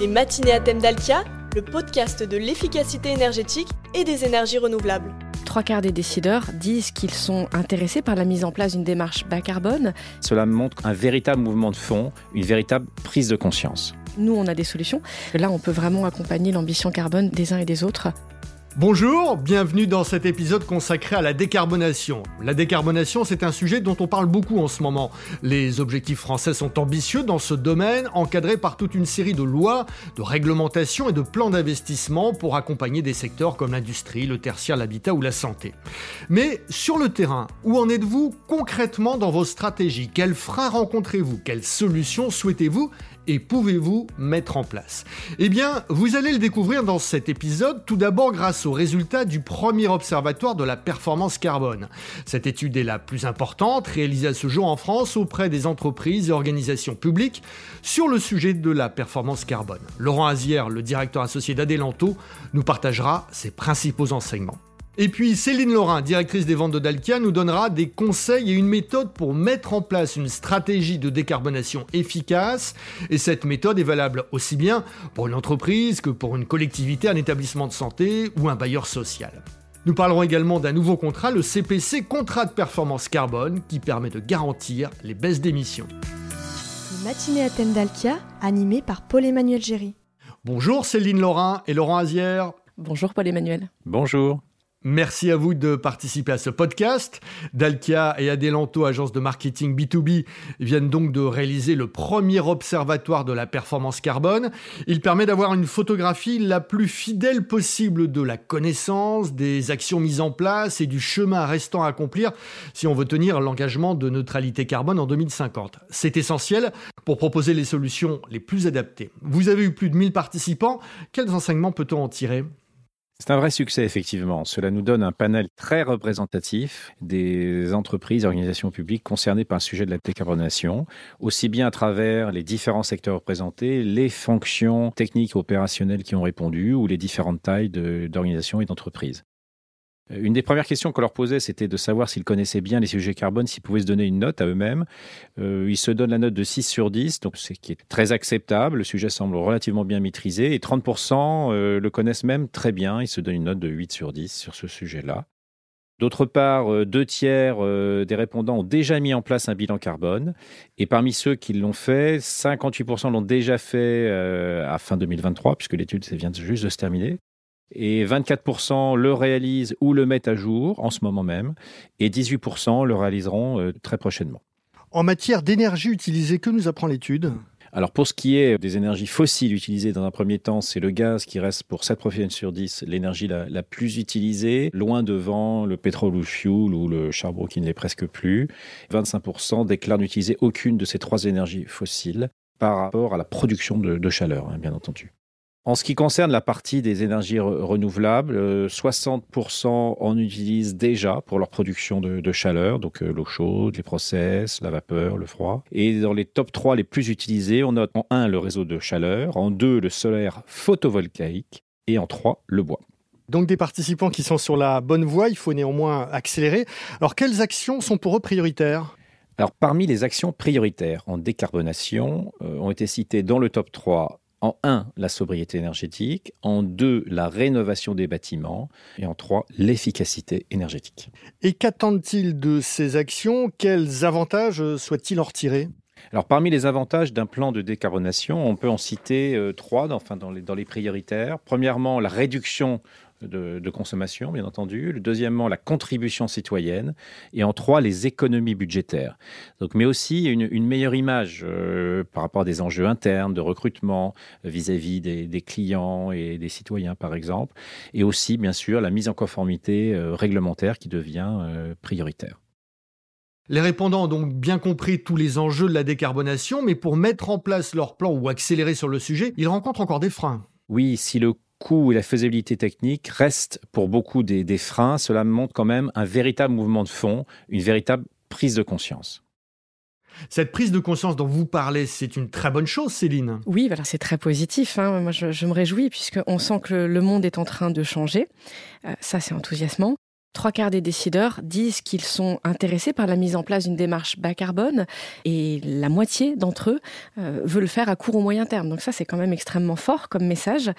Les matinées à thème d'Alkia, le podcast de l'efficacité énergétique et des énergies renouvelables. Trois quarts des décideurs disent qu'ils sont intéressés par la mise en place d'une démarche bas carbone. Cela montre un véritable mouvement de fond, une véritable prise de conscience. Nous, on a des solutions. Là, on peut vraiment accompagner l'ambition carbone des uns et des autres. Bonjour, bienvenue dans cet épisode consacré à la décarbonation. La décarbonation, c'est un sujet dont on parle beaucoup en ce moment. Les objectifs français sont ambitieux dans ce domaine, encadrés par toute une série de lois, de réglementations et de plans d'investissement pour accompagner des secteurs comme l'industrie, le tertiaire, l'habitat ou la santé. Mais sur le terrain, où en êtes-vous concrètement dans vos stratégies? Quels freins rencontrez-vous? Quelles solutions souhaitez-vous et pouvez-vous mettre en place? Eh bien, vous allez le découvrir dans cet épisode, tout d'abord grâce aux résultats du premier observatoire de la performance carbone. Cette étude est la plus importante réalisée à ce jour en France auprès des entreprises et organisations publiques sur le sujet de la performance carbone. Laurent Azière, le directeur associé d'Adelanto, nous partagera ses principaux enseignements. Et puis Céline Laurin, directrice des ventes de Dalkia, nous donnera des conseils et une méthode pour mettre en place une stratégie de décarbonation efficace. Et cette méthode est valable aussi bien pour une entreprise que pour une collectivité, un établissement de santé ou un bailleur social. Nous parlerons également d'un nouveau contrat, le CPC, contrat de performance carbone, qui permet de garantir les baisses d'émissions. Matinée à thème d'Alkia, animée par Paul-Emmanuel Géry. Bonjour Céline Laurin et Laurent Azière. Bonjour Paul-Emmanuel. Bonjour. Merci à vous de participer à ce podcast. Dalkia et Adelanto, agence de marketing B2B, viennent donc de réaliser le premier observatoire de la performance carbone. Il permet d'avoir une photographie la plus fidèle possible de la connaissance, des actions mises en place et du chemin restant à accomplir si on veut tenir l'engagement de neutralité carbone en 2050. C'est essentiel pour proposer les solutions les plus adaptées. Vous avez eu plus de 1000 participants. Quels enseignements peut-on en tirer? C'est un vrai succès, effectivement. Cela nous donne un panel très représentatif des entreprises et organisations publiques concernées par le sujet de la décarbonation, aussi bien à travers les différents secteurs représentés, les fonctions techniques et opérationnelles qui ont répondu, ou les différentes tailles d'organisations et d'entreprises. Euh, une des premières questions qu'on leur posait, c'était de savoir s'ils connaissaient bien les sujets carbone, s'ils pouvaient se donner une note à eux-mêmes. Euh, ils se donnent la note de 6 sur 10, donc ce qui est très acceptable. Le sujet semble relativement bien maîtrisé. Et 30% euh, le connaissent même très bien. Ils se donnent une note de 8 sur 10 sur ce sujet-là. D'autre part, deux tiers des répondants ont déjà mis en place un bilan carbone. Et parmi ceux qui l'ont fait, 58% l'ont déjà fait à fin 2023, puisque l'étude vient juste de se terminer et 24% le réalisent ou le mettent à jour en ce moment même, et 18% le réaliseront euh, très prochainement. En matière d'énergie utilisée, que nous apprend l'étude? Alors pour ce qui est des énergies fossiles utilisées dans un premier temps, c'est le gaz qui reste pour 7 professionnels sur 10 l'énergie la, plus utilisée, loin devant le pétrole ou le fuel ou le charbon qui ne l'est presque plus. 25% déclarent n'utiliser aucune de ces trois énergies fossiles par rapport à la production de, chaleur, hein, bien entendu. En ce qui concerne la partie des énergies renouvelables, 60% euh, en utilisent déjà pour leur production de, chaleur, donc euh, l'eau chaude, les process, la vapeur, le froid. Et dans les top 3 les plus utilisés, on note en 1 le réseau de chaleur, en 2 le solaire photovoltaïque et en 3 le bois. Donc des participants qui sont sur la bonne voie, il faut néanmoins accélérer. Alors quelles actions sont pour eux prioritaires? Alors, parmi les actions prioritaires en décarbonation, euh, ont été citées dans le top 3 en un, la sobriété énergétique, en deux, la rénovation des bâtiments, et en trois, l'efficacité énergétique. Et qu'attendent-ils de ces actions? Quels avantages souhaitent-ils en retirer? Alors, parmi les avantages d'un plan de décarbonation, on peut en citer euh, trois enfin, dans, les, dans les prioritaires. Premièrement, la réduction de, consommation, bien entendu. Le deuxièmement, la contribution citoyenne. Et en trois, les économies budgétaires. Donc, mais aussi une, meilleure image euh, par rapport à des enjeux internes de recrutement vis-à-vis des, clients et des citoyens, par exemple. Et aussi, bien sûr, la mise en conformité euh, réglementaire qui devient euh, prioritaire. Les répondants ont donc bien compris tous les enjeux de la décarbonation, mais pour mettre en place leur plan ou accélérer sur le sujet, ils rencontrent encore des freins. Oui, si le coût et la faisabilité technique restent pour beaucoup des, freins. Cela montre quand même un véritable mouvement de fond, une véritable prise de conscience. Cette prise de conscience dont vous parlez, c'est une très bonne chose, Céline. Oui, voilà, c'est très positif. Hein. Moi, je, me réjouis puisqu'on sent que le monde est en train de changer. Euh, ça, c'est enthousiasmant. Trois quarts des décideurs disent qu'ils sont intéressés par la mise en place d'une démarche bas carbone et la moitié d'entre eux euh, veut le faire à court ou moyen terme. Donc ça, c'est quand même extrêmement fort comme message.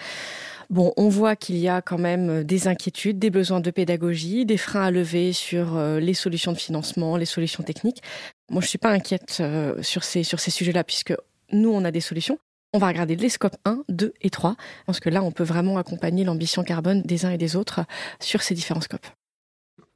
Bon, on voit qu'il y a quand même des inquiétudes, des besoins de pédagogie, des freins à lever sur euh, les solutions de financement, les solutions techniques. Moi, je suis pas inquiète euh, sur ces, sur ces sujets-là puisque nous, on a des solutions. On va regarder les scopes 1, 2 et 3, parce que là, on peut vraiment accompagner l'ambition carbone des uns et des autres sur ces différents scopes.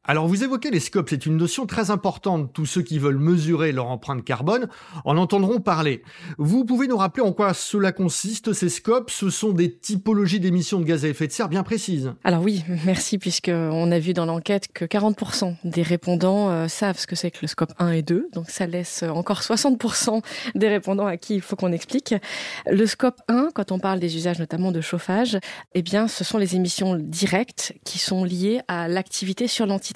Alors vous évoquez les scopes, c'est une notion très importante. Tous ceux qui veulent mesurer leur empreinte carbone en entendront parler. Vous pouvez nous rappeler en quoi cela consiste, ces scopes? Ce sont des typologies d'émissions de gaz à effet de serre bien précises. Alors oui, merci, puisqu'on a vu dans l'enquête que 40% des répondants euh, savent ce que c'est que le scope 1 et 2. Donc ça laisse encore 60% des répondants à qui il faut qu'on explique. Le scope 1, quand on parle des usages notamment de chauffage, eh bien ce sont les émissions directes qui sont liées à l'activité sur l'entité.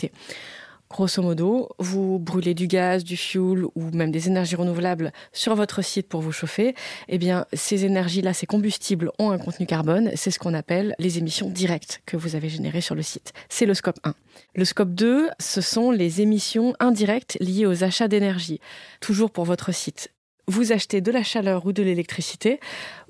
Grosso modo, vous brûlez du gaz, du fuel ou même des énergies renouvelables sur votre site pour vous chauffer. Eh bien, ces énergies-là, ces combustibles ont un contenu carbone. C'est ce qu'on appelle les émissions directes que vous avez générées sur le site. C'est le scope 1. Le scope 2, ce sont les émissions indirectes liées aux achats d'énergie. Toujours pour votre site vous achetez de la chaleur ou de l'électricité,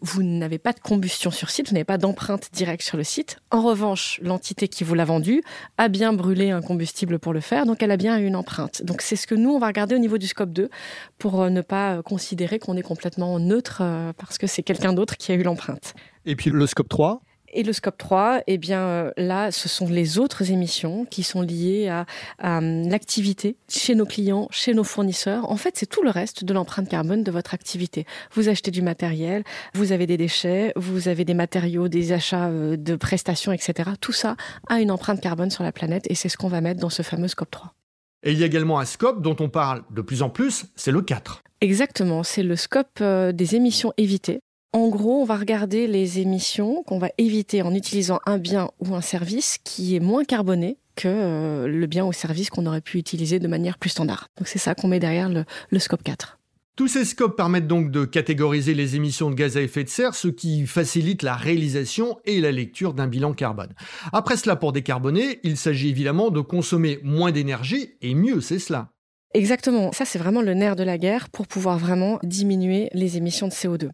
vous n'avez pas de combustion sur site, vous n'avez pas d'empreinte directe sur le site. En revanche, l'entité qui vous l'a vendu a bien brûlé un combustible pour le faire, donc elle a bien une empreinte. Donc c'est ce que nous, on va regarder au niveau du scope 2 pour euh, ne pas euh, considérer qu'on est complètement neutre euh, parce que c'est quelqu'un d'autre qui a eu l'empreinte. Et puis le scope 3 et le scope 3, eh bien euh, là, ce sont les autres émissions qui sont liées à, hum, l'activité chez nos clients, chez nos fournisseurs. En fait, c'est tout le reste de l'empreinte carbone de votre activité. Vous achetez du matériel, vous avez des déchets, vous avez des matériaux, des achats euh, de prestations, etc. Tout ça a une empreinte carbone sur la planète et c'est ce qu'on va mettre dans ce fameux scope 3. Et il y a également un scope dont on parle de plus en plus, c'est le 4. Exactement, c'est le scope euh, des émissions évitées. En gros, on va regarder les émissions qu'on va éviter en utilisant un bien ou un service qui est moins carboné que euh, le bien ou service qu'on aurait pu utiliser de manière plus standard. Donc c'est ça qu'on met derrière le, scope 4. Tous ces scopes permettent donc de catégoriser les émissions de gaz à effet de serre, ce qui facilite la réalisation et la lecture d'un bilan carbone. Après cela, pour décarboner, il s'agit évidemment de consommer moins d'énergie, et mieux c'est cela. Exactement, ça c'est vraiment le nerf de la guerre pour pouvoir vraiment diminuer les émissions de CO2.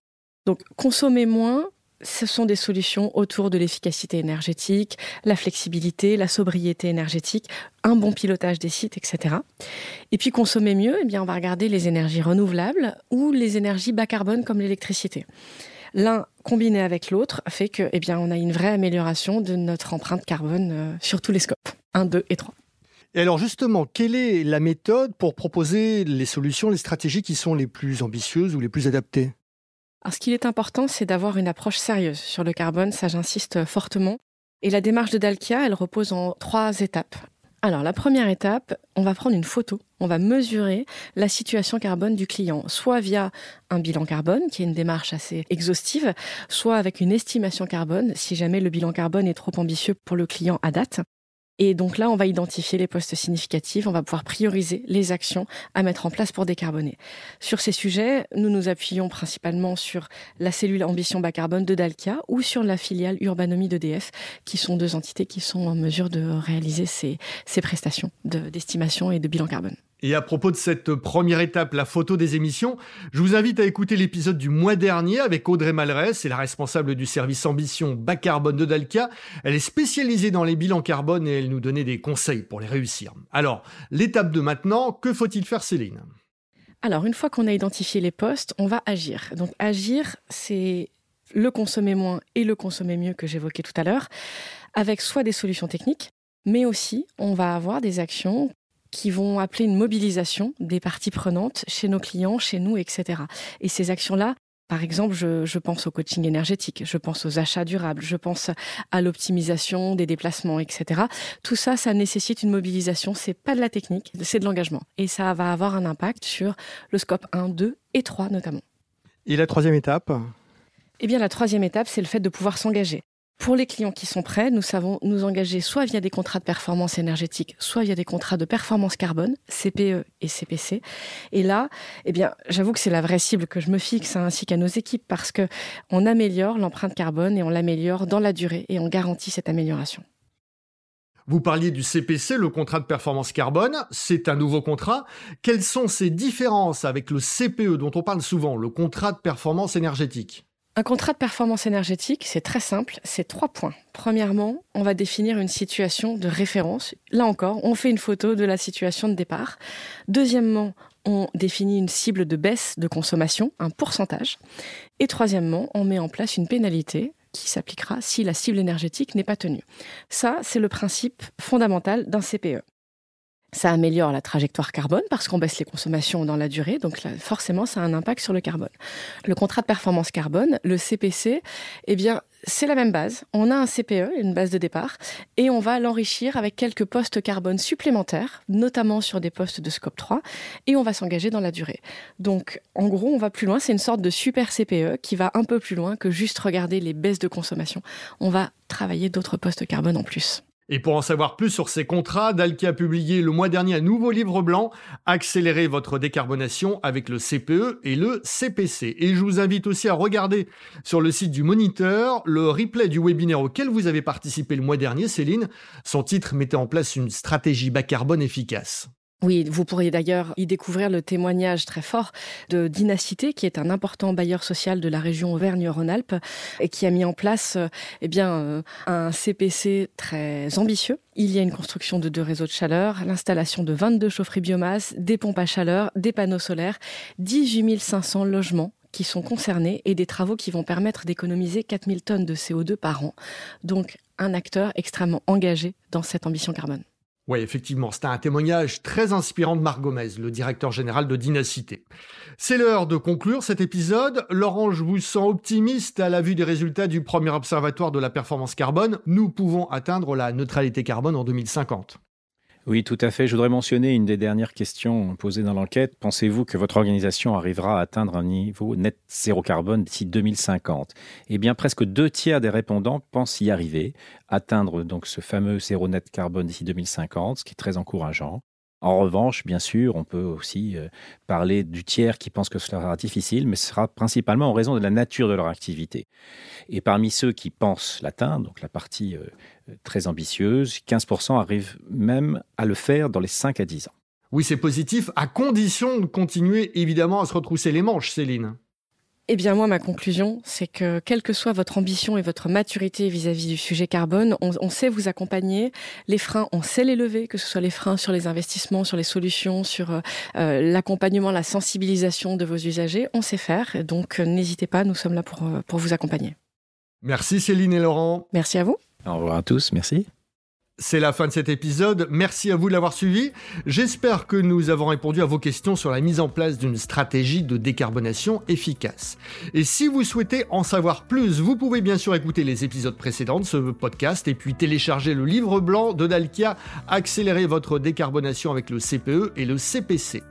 Donc consommer moins, ce sont des solutions autour de l'efficacité énergétique, la flexibilité, la sobriété énergétique, un bon pilotage des sites, etc. Et puis consommer mieux, eh bien on va regarder les énergies renouvelables ou les énergies bas carbone comme l'électricité. L'un combiné avec l'autre fait que, eh bien, on a une vraie amélioration de notre empreinte carbone euh, sur tous les scopes, 1, 2 et 3. Et alors justement, quelle est la méthode pour proposer les solutions, les stratégies qui sont les plus ambitieuses ou les plus adaptées? Alors, ce qu'il est important, c'est d'avoir une approche sérieuse sur le carbone, ça j'insiste fortement. Et la démarche de Dalkia, elle repose en trois étapes. Alors, la première étape, on va prendre une photo, on va mesurer la situation carbone du client, soit via un bilan carbone, qui est une démarche assez exhaustive, soit avec une estimation carbone, si jamais le bilan carbone est trop ambitieux pour le client à date. Et donc là, on va identifier les postes significatifs, on va pouvoir prioriser les actions à mettre en place pour décarboner. Sur ces sujets, nous nous appuyons principalement sur la cellule ambition bas carbone de Dalkia ou sur la filiale Urbanomie d'EDF, qui sont deux entités qui sont en mesure de réaliser ces, ces prestations d'estimation et de bilan carbone. Et à propos de cette première étape, la photo des émissions, je vous invite à écouter l'épisode du mois dernier avec Audrey Malrès, c'est la responsable du service ambition bas carbone de Dalca. Elle est spécialisée dans les bilans carbone et elle nous donnait des conseils pour les réussir. Alors, l'étape de maintenant, que faut-il faire Céline? Alors, une fois qu'on a identifié les postes, on va agir. Donc agir, c'est le consommer moins et le consommer mieux que j'évoquais tout à l'heure, avec soit des solutions techniques, mais aussi on va avoir des actions qui vont appeler une mobilisation des parties prenantes chez nos clients, chez nous, etc. Et ces actions-là, par exemple, je, pense au coaching énergétique, je pense aux achats durables, je pense à l'optimisation des déplacements, etc. Tout ça, ça nécessite une mobilisation. C'est pas de la technique, c'est de l'engagement. Et ça va avoir un impact sur le scope 1, 2 et 3 notamment. Et la troisième étape? Eh bien, la troisième étape, c'est le fait de pouvoir s'engager. Pour les clients qui sont prêts, nous savons nous engager soit via des contrats de performance énergétique, soit via des contrats de performance carbone, CPE et CPC. Et là, eh bien, j'avoue que c'est la vraie cible que je me fixe hein, ainsi qu'à nos équipes parce que on améliore l'empreinte carbone et on l'améliore dans la durée et on garantit cette amélioration. Vous parliez du CPC, le contrat de performance carbone, c'est un nouveau contrat. Quelles sont ces différences avec le CPE dont on parle souvent, le contrat de performance énergétique? Un contrat de performance énergétique, c'est très simple, c'est trois points. Premièrement, on va définir une situation de référence. Là encore, on fait une photo de la situation de départ. Deuxièmement, on définit une cible de baisse de consommation, un pourcentage. Et troisièmement, on met en place une pénalité qui s'appliquera si la cible énergétique n'est pas tenue. Ça, c'est le principe fondamental d'un CPE. Ça améliore la trajectoire carbone parce qu'on baisse les consommations dans la durée, donc forcément ça a un impact sur le carbone. Le contrat de performance carbone, le CPC, eh bien c'est la même base. On a un CPE, une base de départ, et on va l'enrichir avec quelques postes carbone supplémentaires, notamment sur des postes de scope 3, et on va s'engager dans la durée. Donc, en gros, on va plus loin. C'est une sorte de super CPE qui va un peu plus loin que juste regarder les baisses de consommation. On va travailler d'autres postes carbone en plus. Et pour en savoir plus sur ces contrats, Dalki a publié le mois dernier un nouveau livre blanc, Accélérer votre décarbonation avec le CPE et le CPC. Et je vous invite aussi à regarder sur le site du Moniteur le replay du webinaire auquel vous avez participé le mois dernier, Céline. Son titre mettait en place une stratégie bas carbone efficace. Oui, vous pourriez d'ailleurs y découvrir le témoignage très fort de Dynacité, qui est un important bailleur social de la région Auvergne-Rhône-Alpes et qui a mis en place euh, eh euh, un CPC très ambitieux. Il y a une construction de deux réseaux de chaleur, l'installation de 22 chaufferies biomasse, des pompes à chaleur, des panneaux solaires, 18 500 logements qui sont concernés et des travaux qui vont permettre d'économiser 4000 tonnes de CO2 par an. Donc un acteur extrêmement engagé dans cette ambition carbone. Oui, effectivement, c'est un témoignage très inspirant de Marc Gomez, le directeur général de Dynacité. C'est l'heure de conclure cet épisode. Laurent, je vous sens optimiste à la vue des résultats du premier observatoire de la performance carbone. Nous pouvons atteindre la neutralité carbone en 2050. Oui, tout à fait. Je voudrais mentionner une des dernières questions posées dans l'enquête. Pensez-vous que votre organisation arrivera à atteindre un niveau net zéro carbone d'ici 2050 Eh bien, presque deux tiers des répondants pensent y arriver, atteindre donc ce fameux zéro net carbone d'ici 2050, ce qui est très encourageant. En revanche, bien sûr, on peut aussi euh, parler du tiers qui pense que cela sera difficile, mais ce sera principalement en raison de la nature de leur activité. Et parmi ceux qui pensent l'atteindre, donc la partie euh, très ambitieuse, 15% arrivent même à le faire dans les 5 à 10 ans. Oui, c'est positif, à condition de continuer évidemment à se retrousser les manches, Céline. Eh bien, moi, ma conclusion, c'est que quelle que soit votre ambition et votre maturité vis-à-vis du sujet carbone, on, sait vous accompagner. Les freins, on sait les lever, que ce soit les freins sur les investissements, sur les solutions, sur euh, euh, l'accompagnement, la sensibilisation de vos usagers. On sait faire. Donc, euh, n'hésitez pas, nous sommes là pour, pour vous accompagner. Merci Céline et Laurent. Merci à vous. Au revoir à tous. Merci. C'est la fin de cet épisode. Merci à vous de l'avoir suivi. J'espère que nous avons répondu à vos questions sur la mise en place d'une stratégie de décarbonation efficace. Et si vous souhaitez en savoir plus, vous pouvez bien sûr écouter les épisodes précédents de ce podcast et puis télécharger le livre blanc de Dalkia, Accélérer votre décarbonation avec le CPE et le CPC.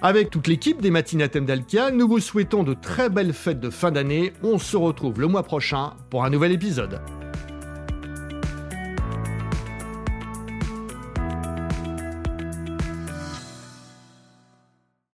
Avec toute l'équipe des thème d'Alkia, nous vous souhaitons de très belles fêtes de fin d'année. On se retrouve le mois prochain pour un nouvel épisode.